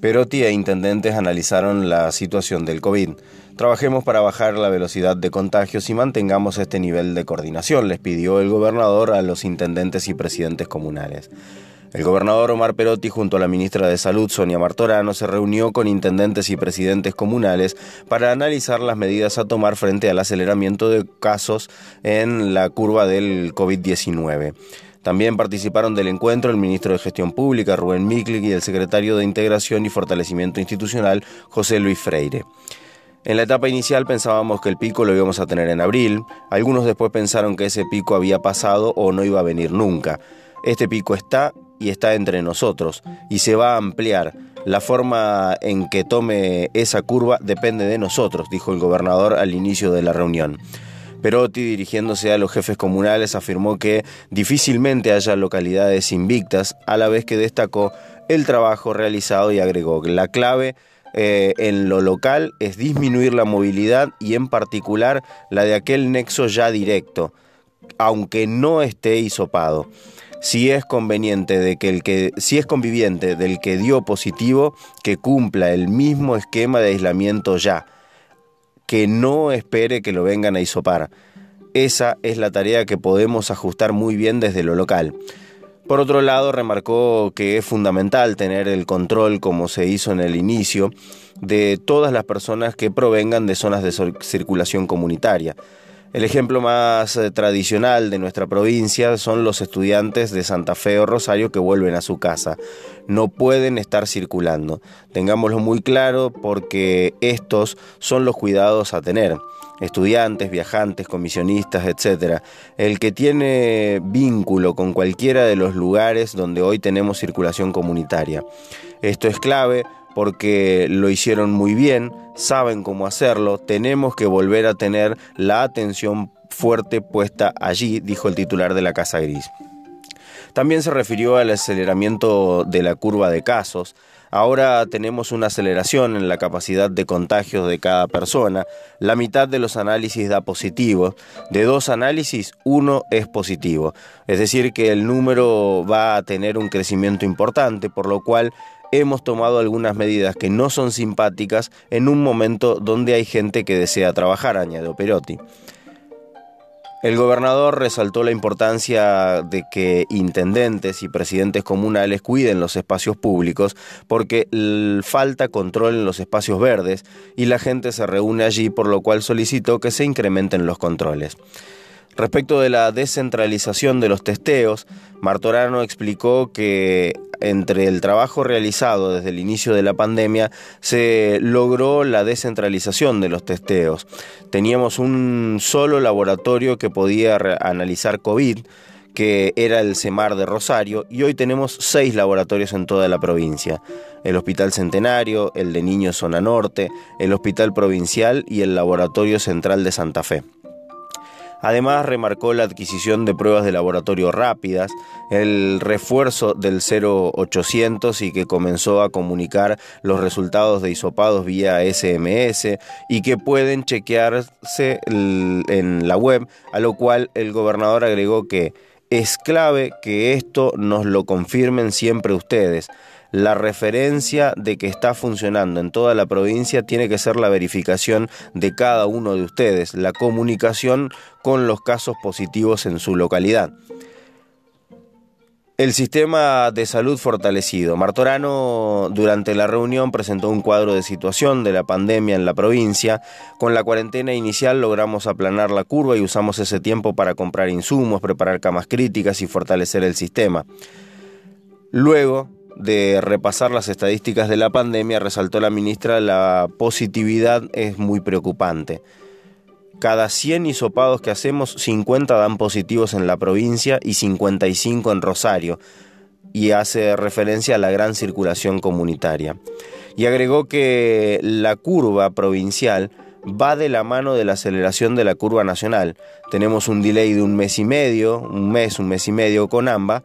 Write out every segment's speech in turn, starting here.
Perotti e intendentes analizaron la situación del COVID. Trabajemos para bajar la velocidad de contagios y mantengamos este nivel de coordinación, les pidió el gobernador a los intendentes y presidentes comunales. El gobernador Omar Perotti junto a la ministra de Salud Sonia Martorano se reunió con intendentes y presidentes comunales para analizar las medidas a tomar frente al aceleramiento de casos en la curva del COVID-19. También participaron del encuentro el ministro de Gestión Pública, Rubén Miklik, y el secretario de Integración y Fortalecimiento Institucional, José Luis Freire. En la etapa inicial pensábamos que el pico lo íbamos a tener en abril, algunos después pensaron que ese pico había pasado o no iba a venir nunca. Este pico está y está entre nosotros y se va a ampliar. La forma en que tome esa curva depende de nosotros, dijo el gobernador al inicio de la reunión. Perotti, dirigiéndose a los jefes comunales, afirmó que difícilmente haya localidades invictas, a la vez que destacó el trabajo realizado y agregó que la clave eh, en lo local es disminuir la movilidad y en particular la de aquel nexo ya directo, aunque no esté hisopado. Si es conveniente de que el que si es conviviente del que dio positivo que cumpla el mismo esquema de aislamiento ya que no espere que lo vengan a hisopar. Esa es la tarea que podemos ajustar muy bien desde lo local. Por otro lado, remarcó que es fundamental tener el control, como se hizo en el inicio, de todas las personas que provengan de zonas de circulación comunitaria. El ejemplo más eh, tradicional de nuestra provincia son los estudiantes de Santa Fe o Rosario que vuelven a su casa. No pueden estar circulando. Tengámoslo muy claro porque estos son los cuidados a tener. Estudiantes, viajantes, comisionistas, etc. El que tiene vínculo con cualquiera de los lugares donde hoy tenemos circulación comunitaria. Esto es clave porque lo hicieron muy bien, saben cómo hacerlo, tenemos que volver a tener la atención fuerte puesta allí, dijo el titular de la Casa Gris. También se refirió al aceleramiento de la curva de casos. Ahora tenemos una aceleración en la capacidad de contagios de cada persona. La mitad de los análisis da positivo. De dos análisis, uno es positivo. Es decir, que el número va a tener un crecimiento importante, por lo cual hemos tomado algunas medidas que no son simpáticas en un momento donde hay gente que desea trabajar, añadió Perotti. El gobernador resaltó la importancia de que intendentes y presidentes comunales cuiden los espacios públicos porque falta control en los espacios verdes y la gente se reúne allí por lo cual solicitó que se incrementen los controles. Respecto de la descentralización de los testeos, Martorano explicó que entre el trabajo realizado desde el inicio de la pandemia se logró la descentralización de los testeos. Teníamos un solo laboratorio que podía analizar COVID, que era el CEMAR de Rosario, y hoy tenemos seis laboratorios en toda la provincia. El Hospital Centenario, el de Niños Zona Norte, el Hospital Provincial y el Laboratorio Central de Santa Fe. Además, remarcó la adquisición de pruebas de laboratorio rápidas, el refuerzo del 0800 y que comenzó a comunicar los resultados de hisopados vía SMS y que pueden chequearse en la web, a lo cual el gobernador agregó que es clave que esto nos lo confirmen siempre ustedes la referencia de que está funcionando en toda la provincia tiene que ser la verificación de cada uno de ustedes, la comunicación con los casos positivos en su localidad. El sistema de salud fortalecido. Martorano durante la reunión presentó un cuadro de situación de la pandemia en la provincia. Con la cuarentena inicial logramos aplanar la curva y usamos ese tiempo para comprar insumos, preparar camas críticas y fortalecer el sistema. Luego, de repasar las estadísticas de la pandemia, resaltó la ministra, la positividad es muy preocupante. Cada 100 hisopados que hacemos, 50 dan positivos en la provincia y 55 en Rosario, y hace referencia a la gran circulación comunitaria. Y agregó que la curva provincial va de la mano de la aceleración de la curva nacional. Tenemos un delay de un mes y medio, un mes, un mes y medio con AMBA,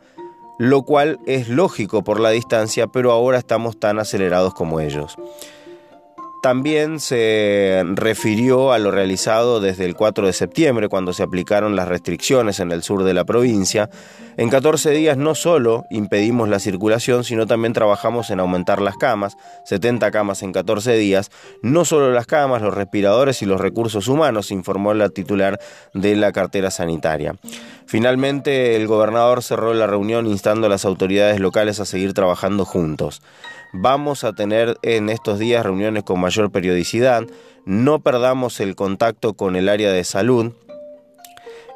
lo cual es lógico por la distancia, pero ahora estamos tan acelerados como ellos. También se refirió a lo realizado desde el 4 de septiembre, cuando se aplicaron las restricciones en el sur de la provincia. En 14 días no solo impedimos la circulación, sino también trabajamos en aumentar las camas, 70 camas en 14 días, no solo las camas, los respiradores y los recursos humanos, informó la titular de la cartera sanitaria. Finalmente, el gobernador cerró la reunión instando a las autoridades locales a seguir trabajando juntos. Vamos a tener en estos días reuniones con mayor periodicidad, no perdamos el contacto con el área de salud,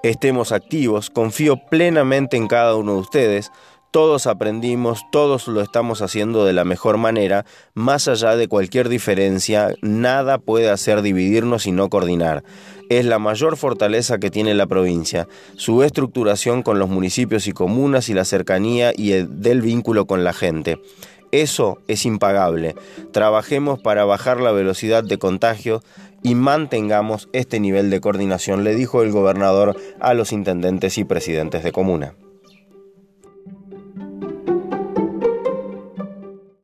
estemos activos, confío plenamente en cada uno de ustedes, todos aprendimos, todos lo estamos haciendo de la mejor manera, más allá de cualquier diferencia, nada puede hacer dividirnos y no coordinar. Es la mayor fortaleza que tiene la provincia, su estructuración con los municipios y comunas y la cercanía y el, del vínculo con la gente. Eso es impagable. Trabajemos para bajar la velocidad de contagio y mantengamos este nivel de coordinación, le dijo el gobernador a los intendentes y presidentes de comuna.